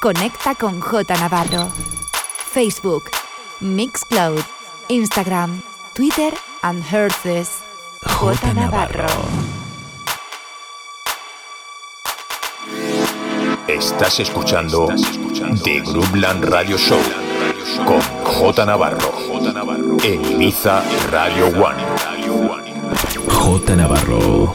Conecta con J Navarro. Facebook, Mixcloud, Instagram, Twitter and Herces. J Navarro. Estás escuchando The Groupland Radio Show con J Navarro en Ibiza Radio One. J Navarro,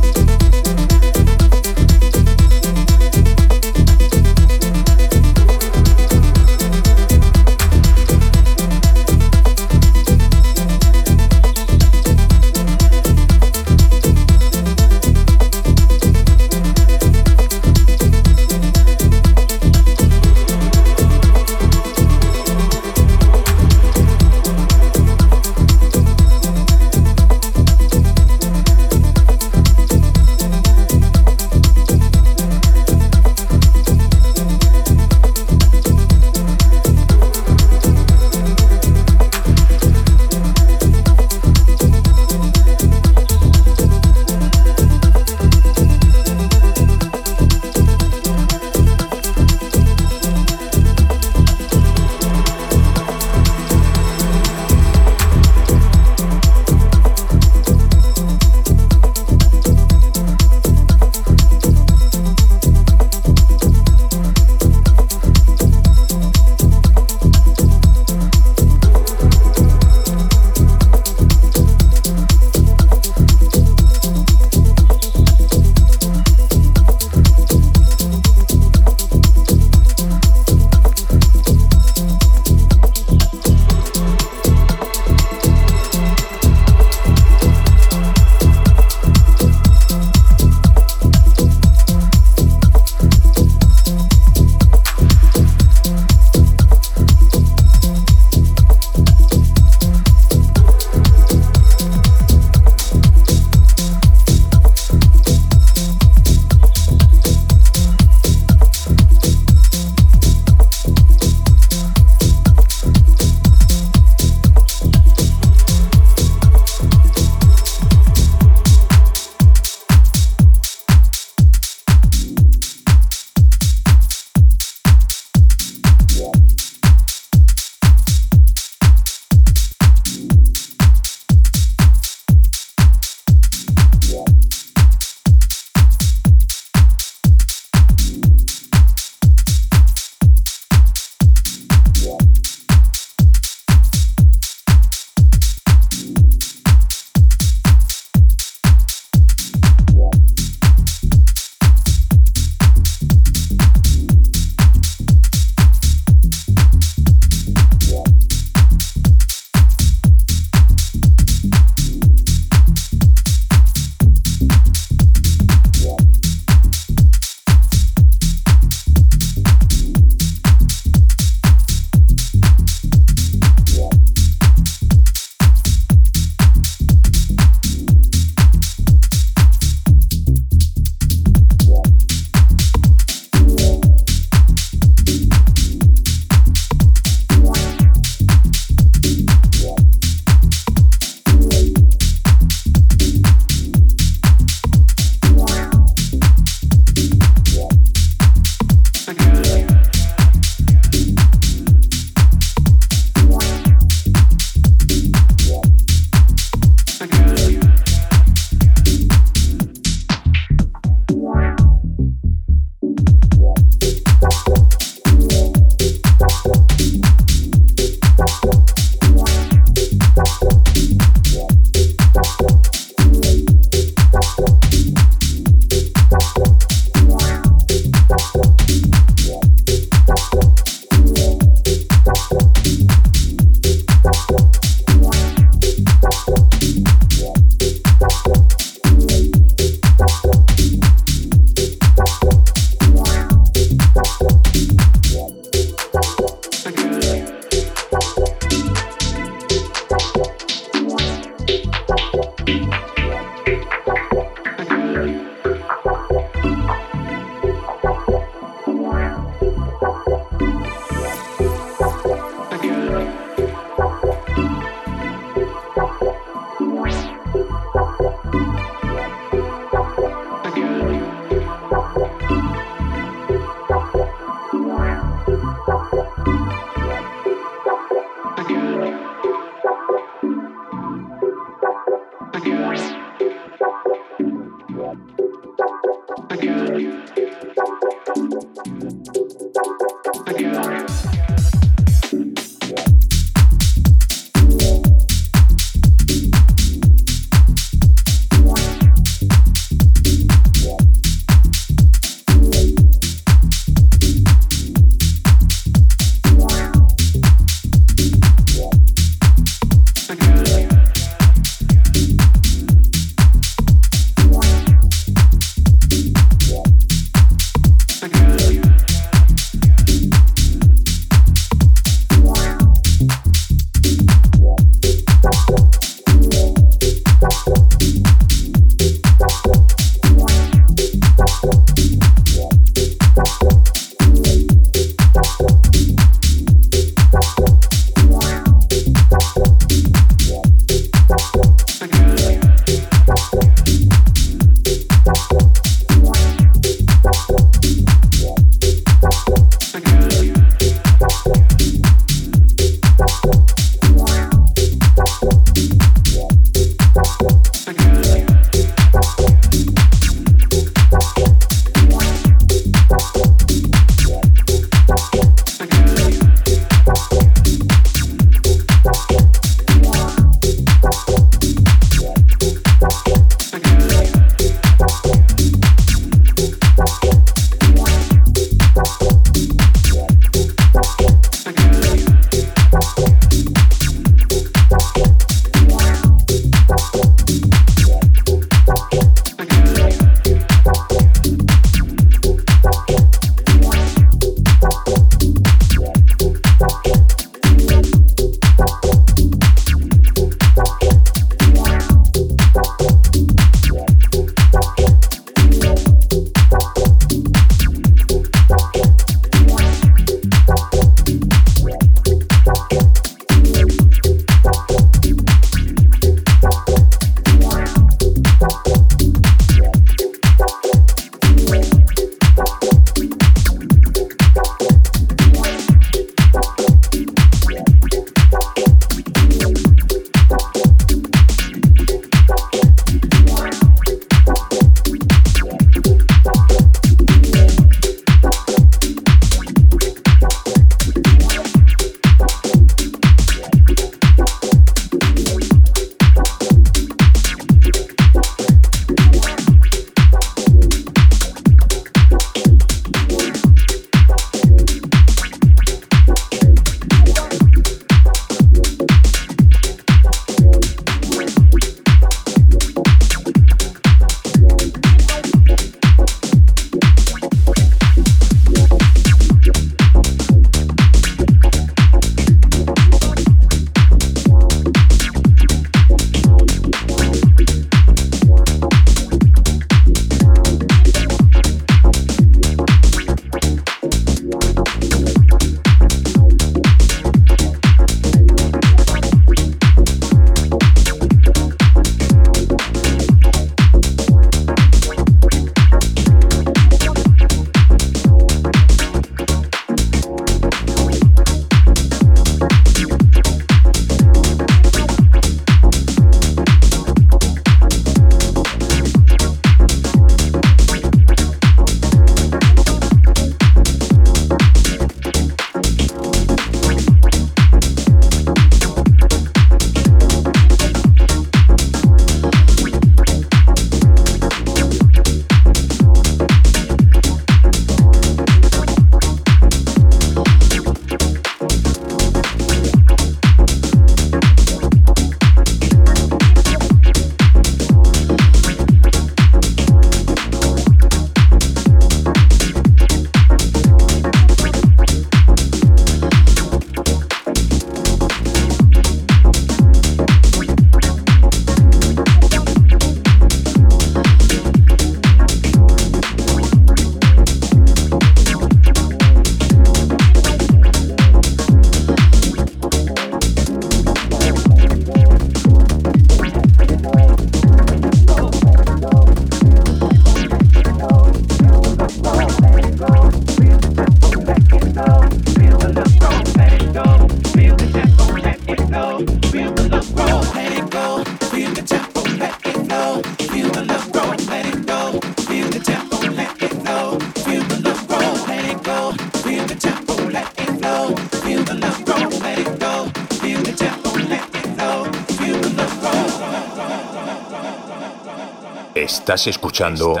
Escuchando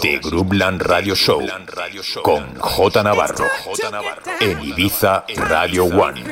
The Groupland Radio Show con J Navarro en Ibiza Radio One.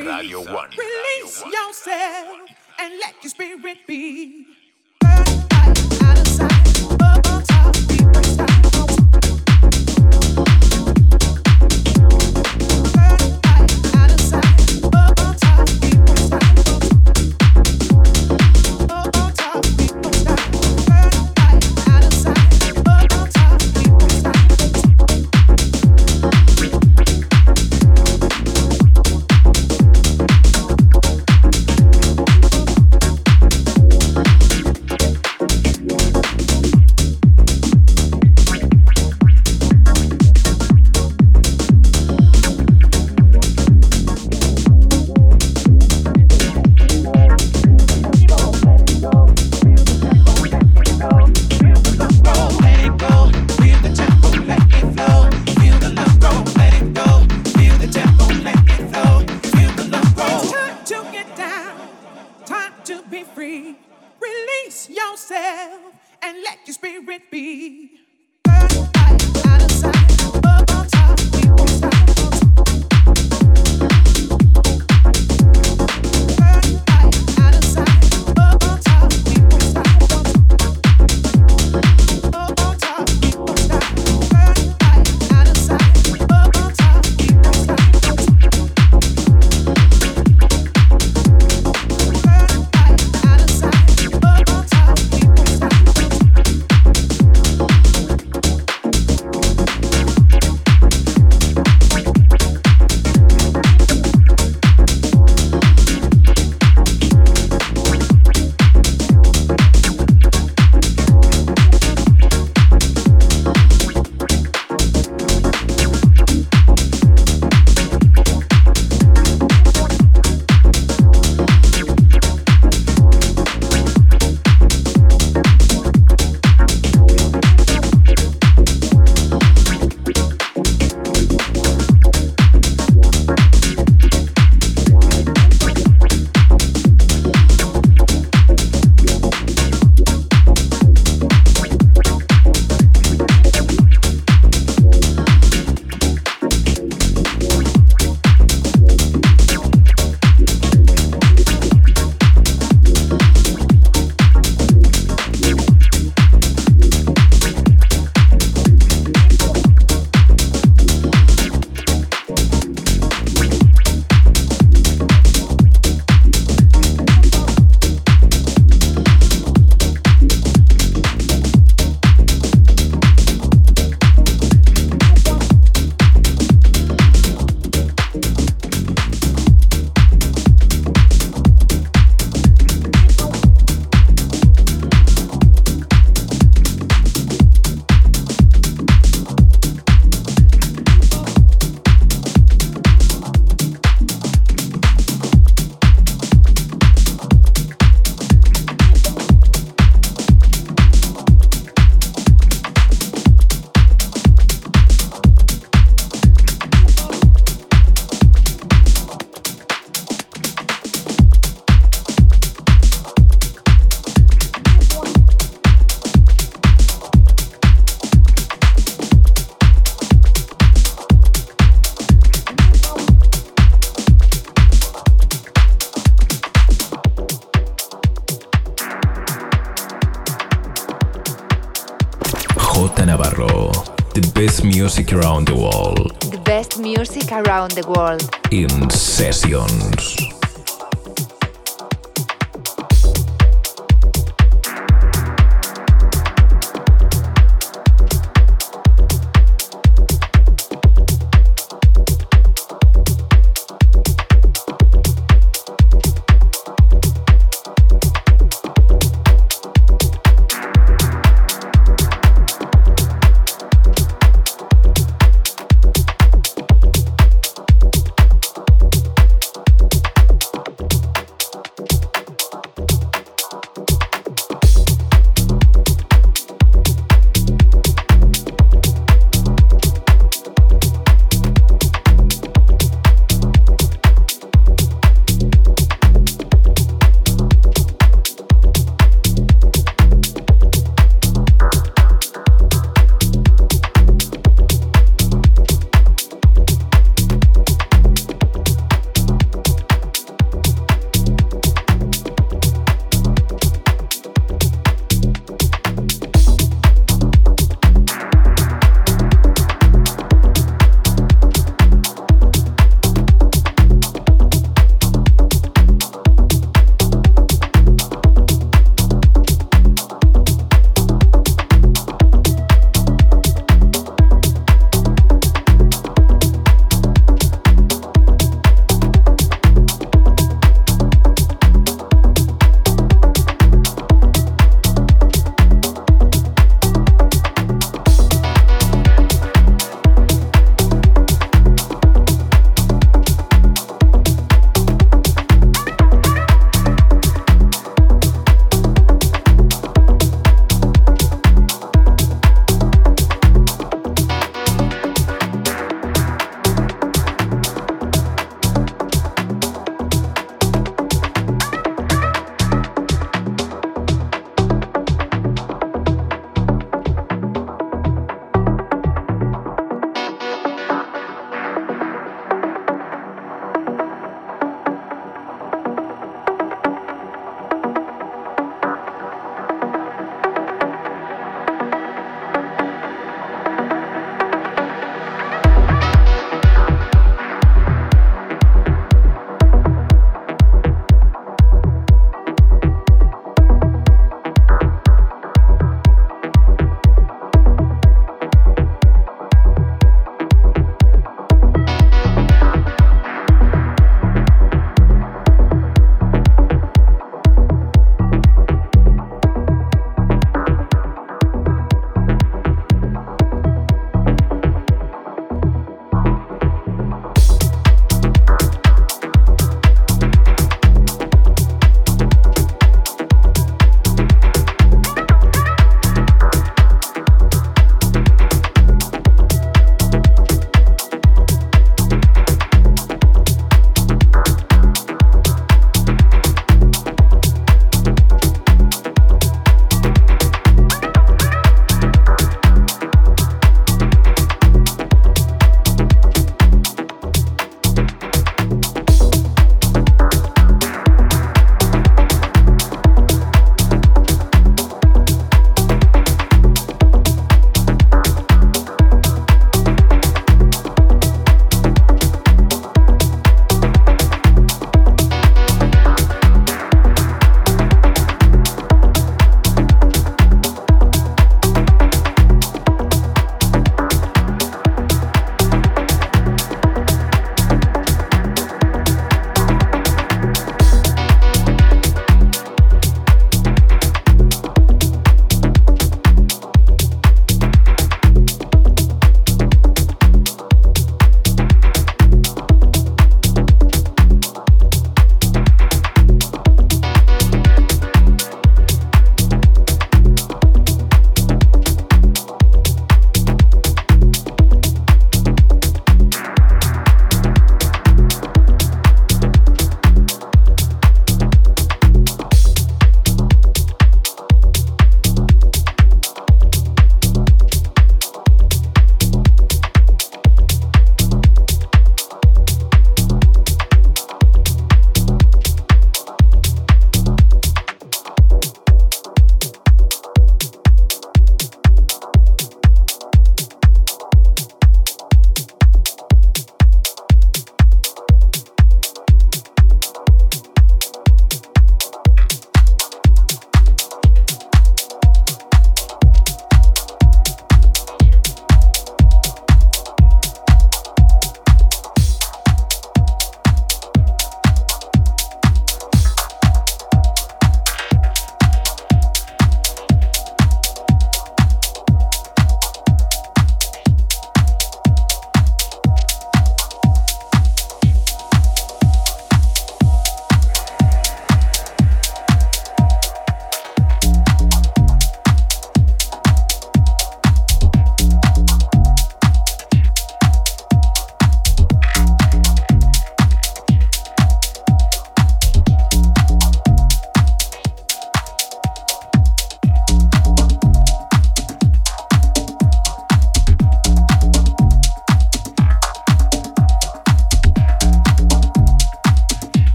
Around the world.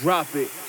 Drop it.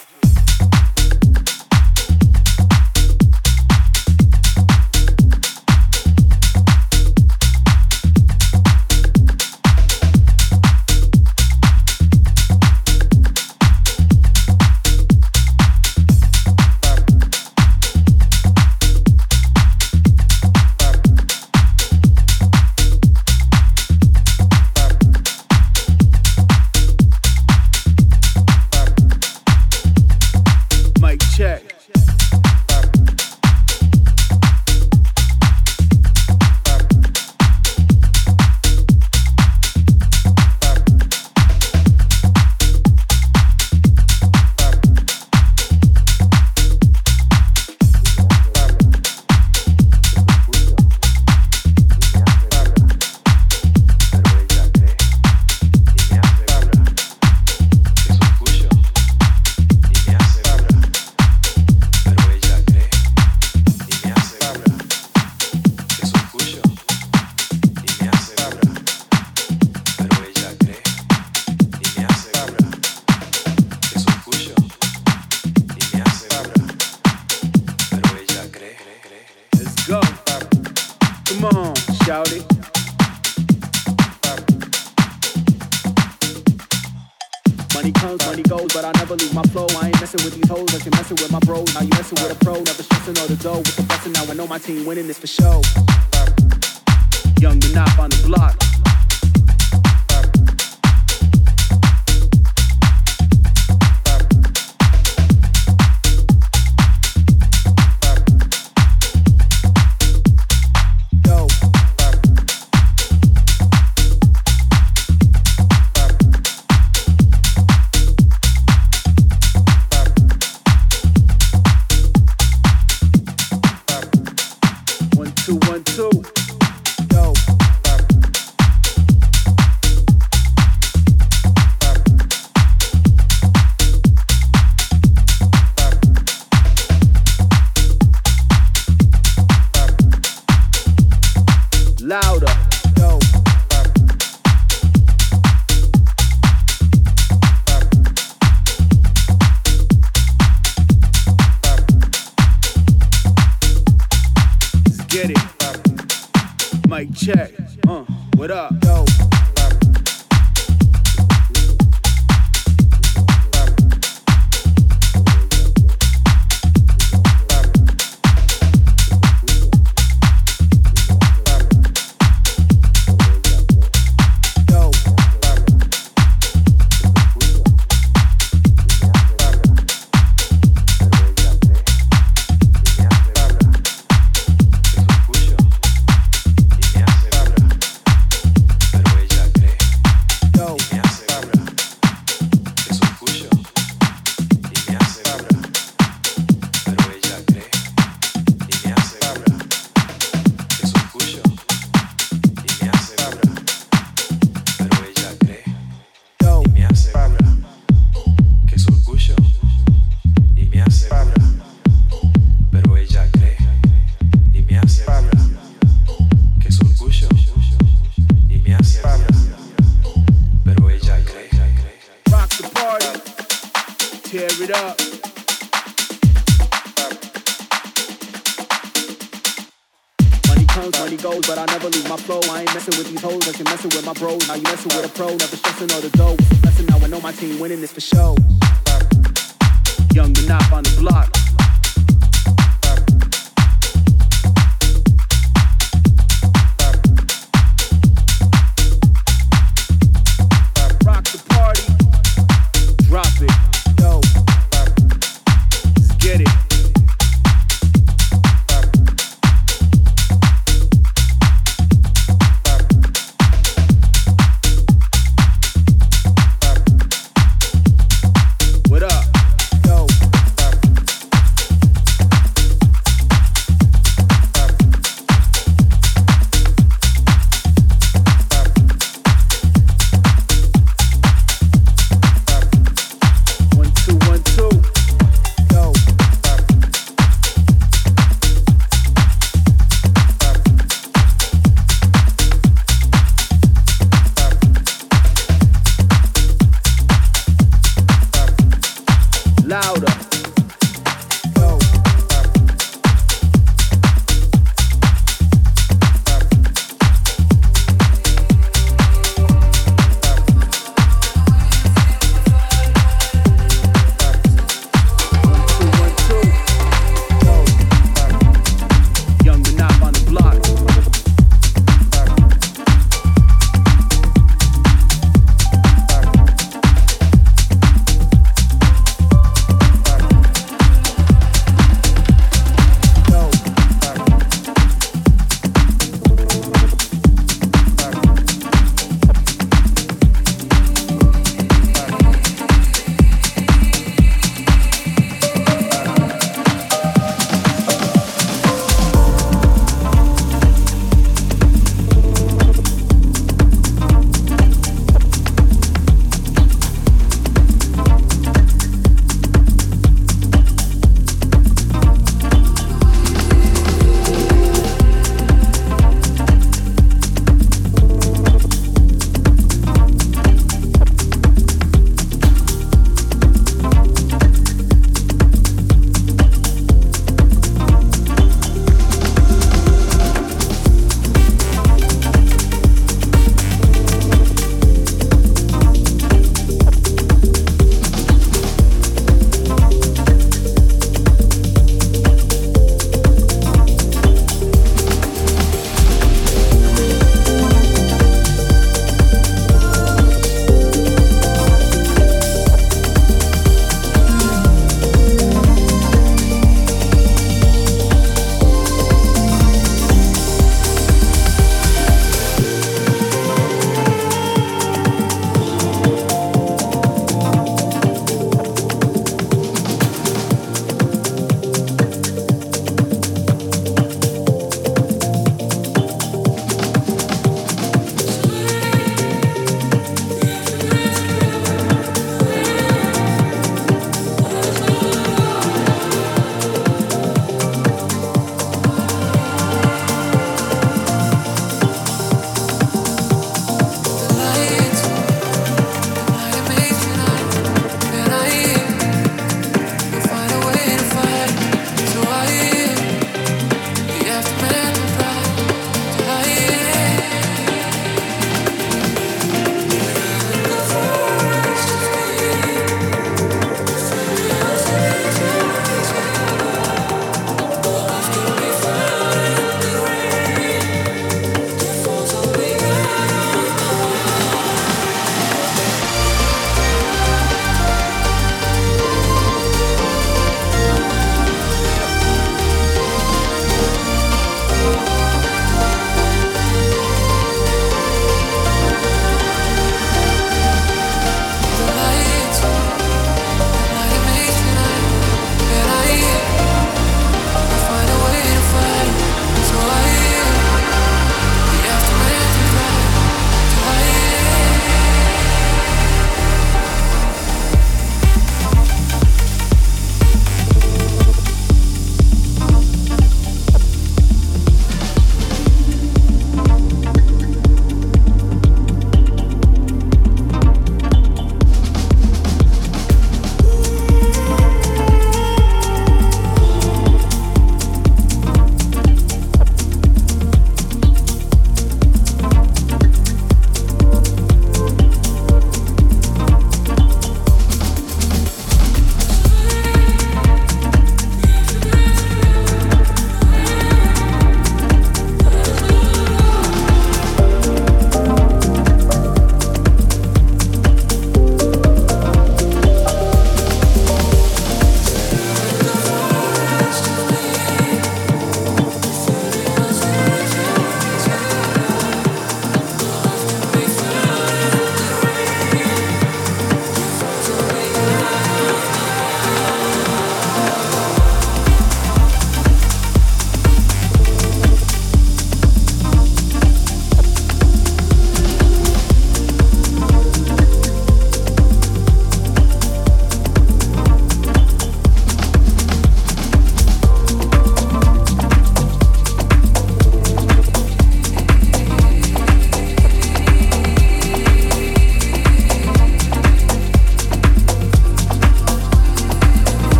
it up. Money comes, money goes, but I never lose my flow. I ain't messing with these hoes, I can messing with my bros. Now you messing with a pro, never stressing all the dough. Lesson now I know my team winning this for sure. Young Manop on the block.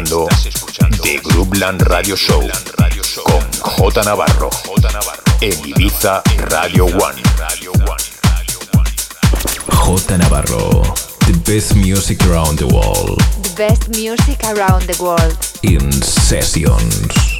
Escuchando The Groupland Radio Show con J Navarro. J Navarro. En Ibiza Radio One. J Navarro. The best music around the world. The best music around the world. In sessions.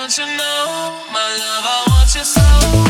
don't you know, my love, I want you so.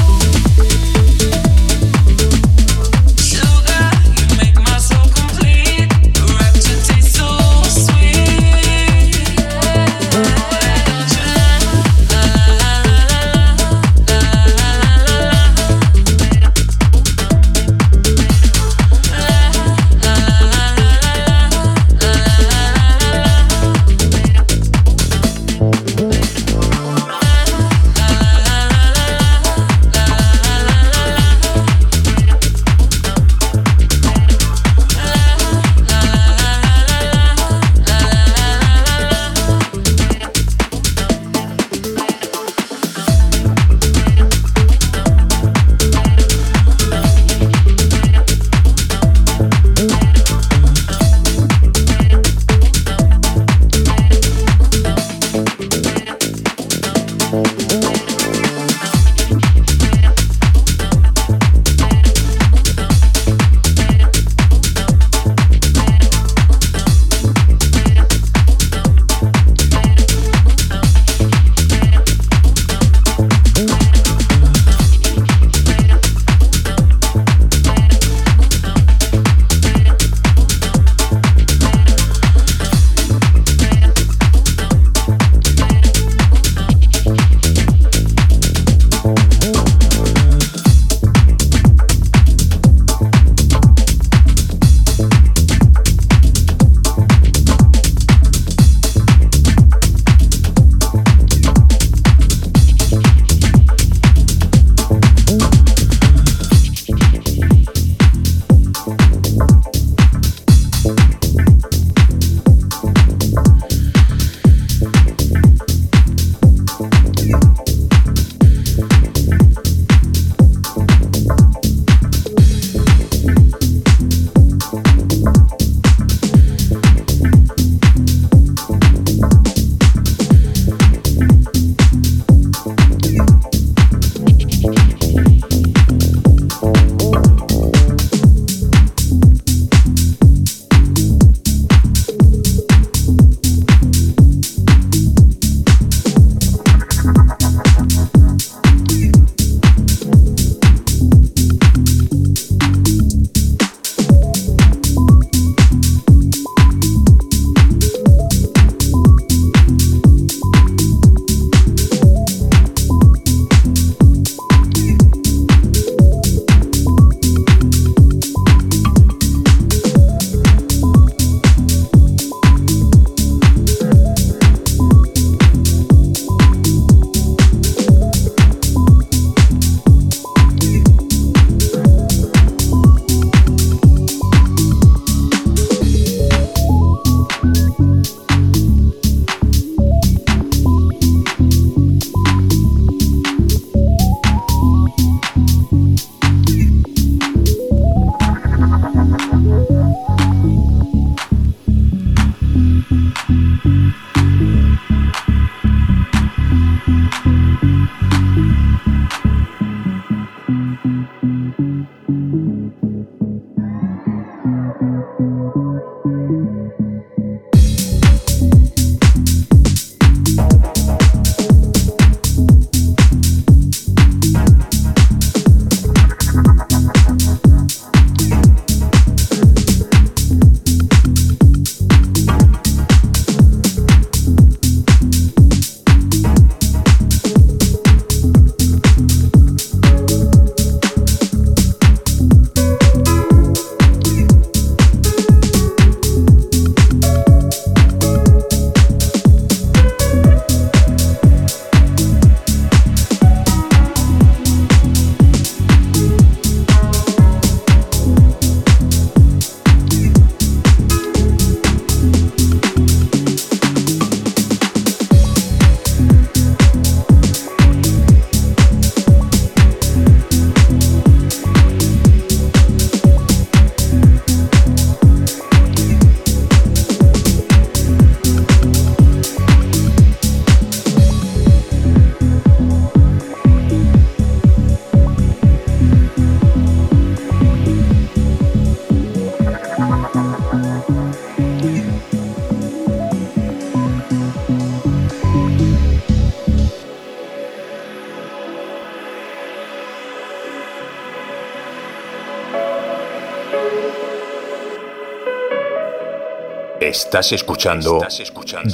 Estás escuchando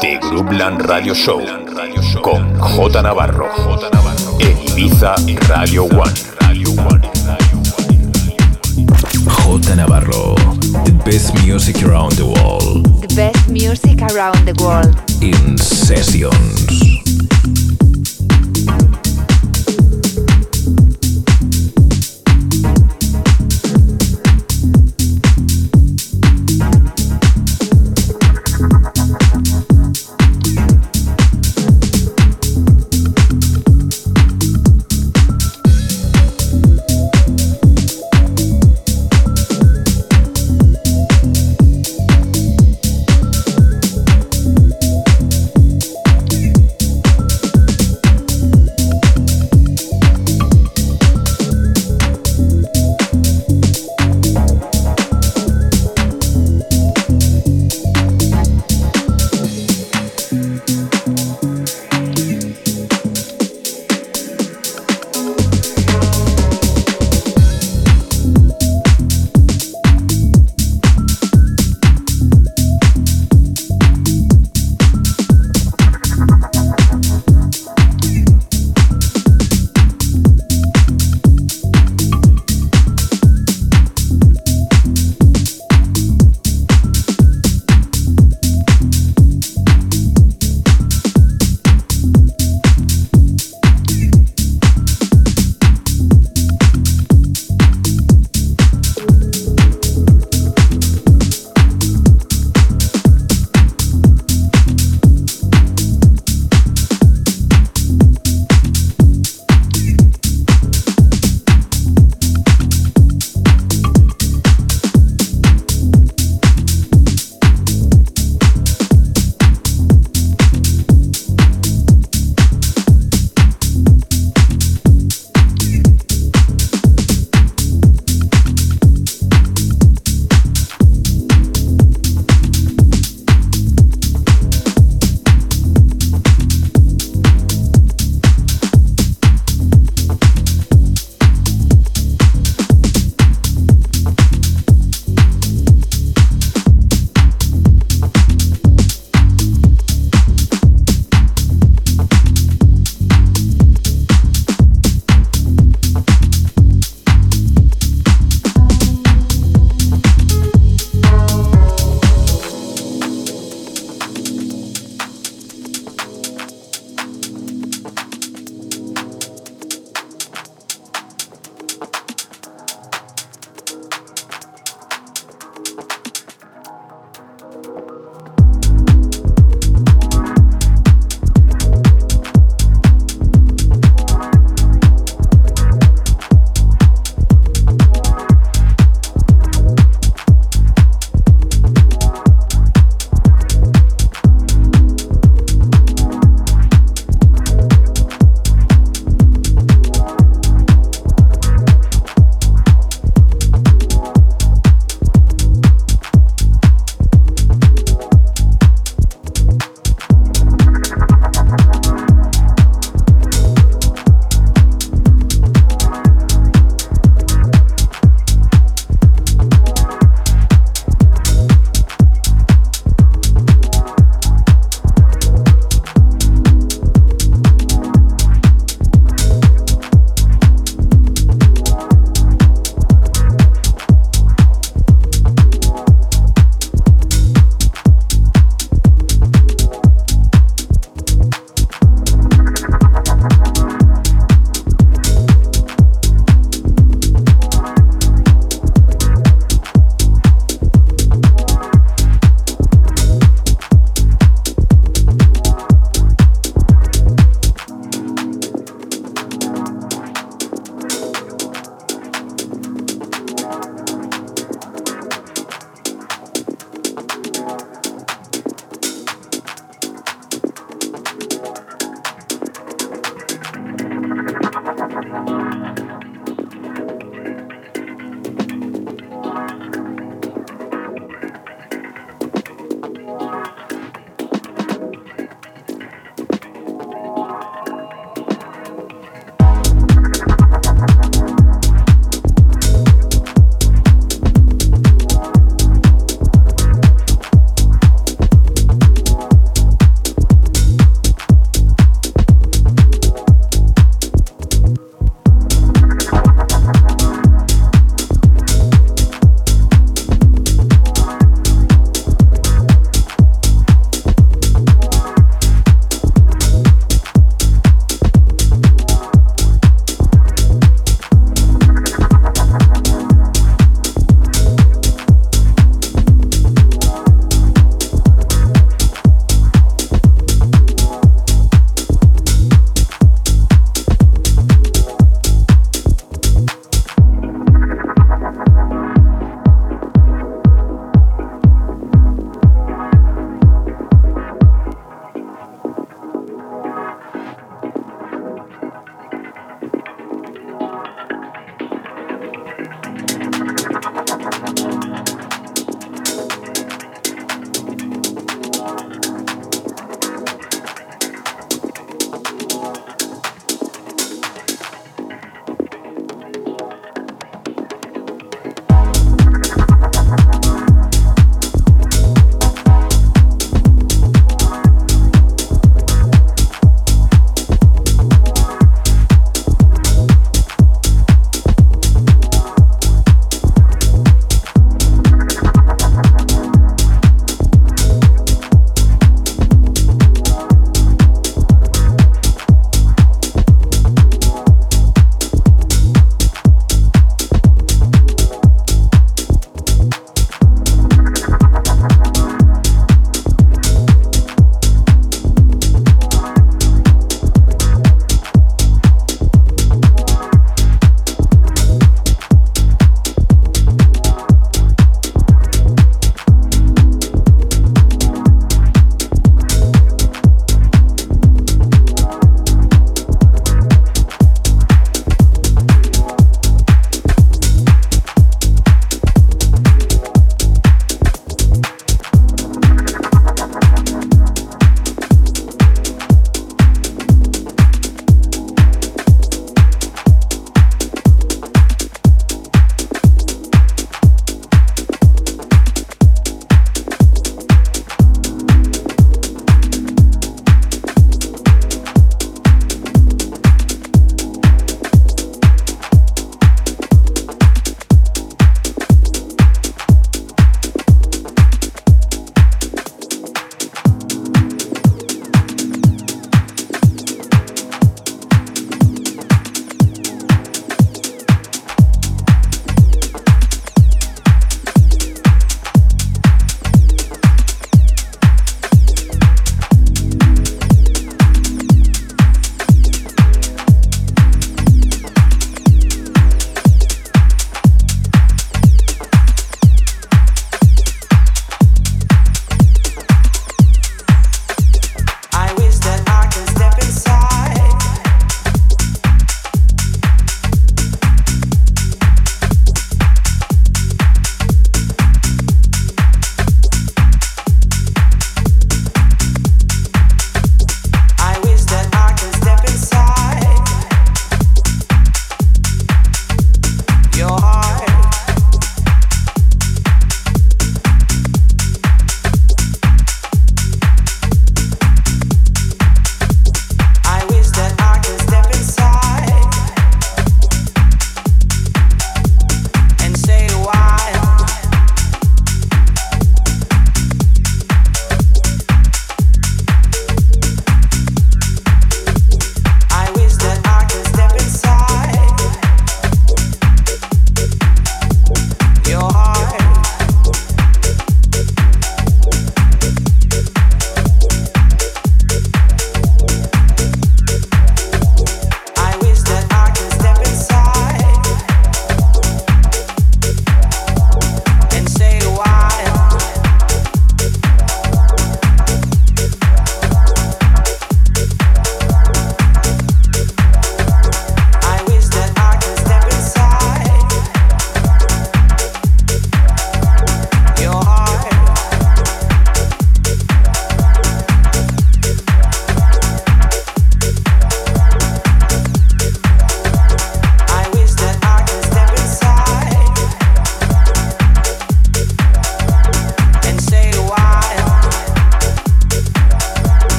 The Groupland Radio Show con J Navarro en Ibiza Radio One. J Navarro, the best music around the world. The best music around the world. In sessions.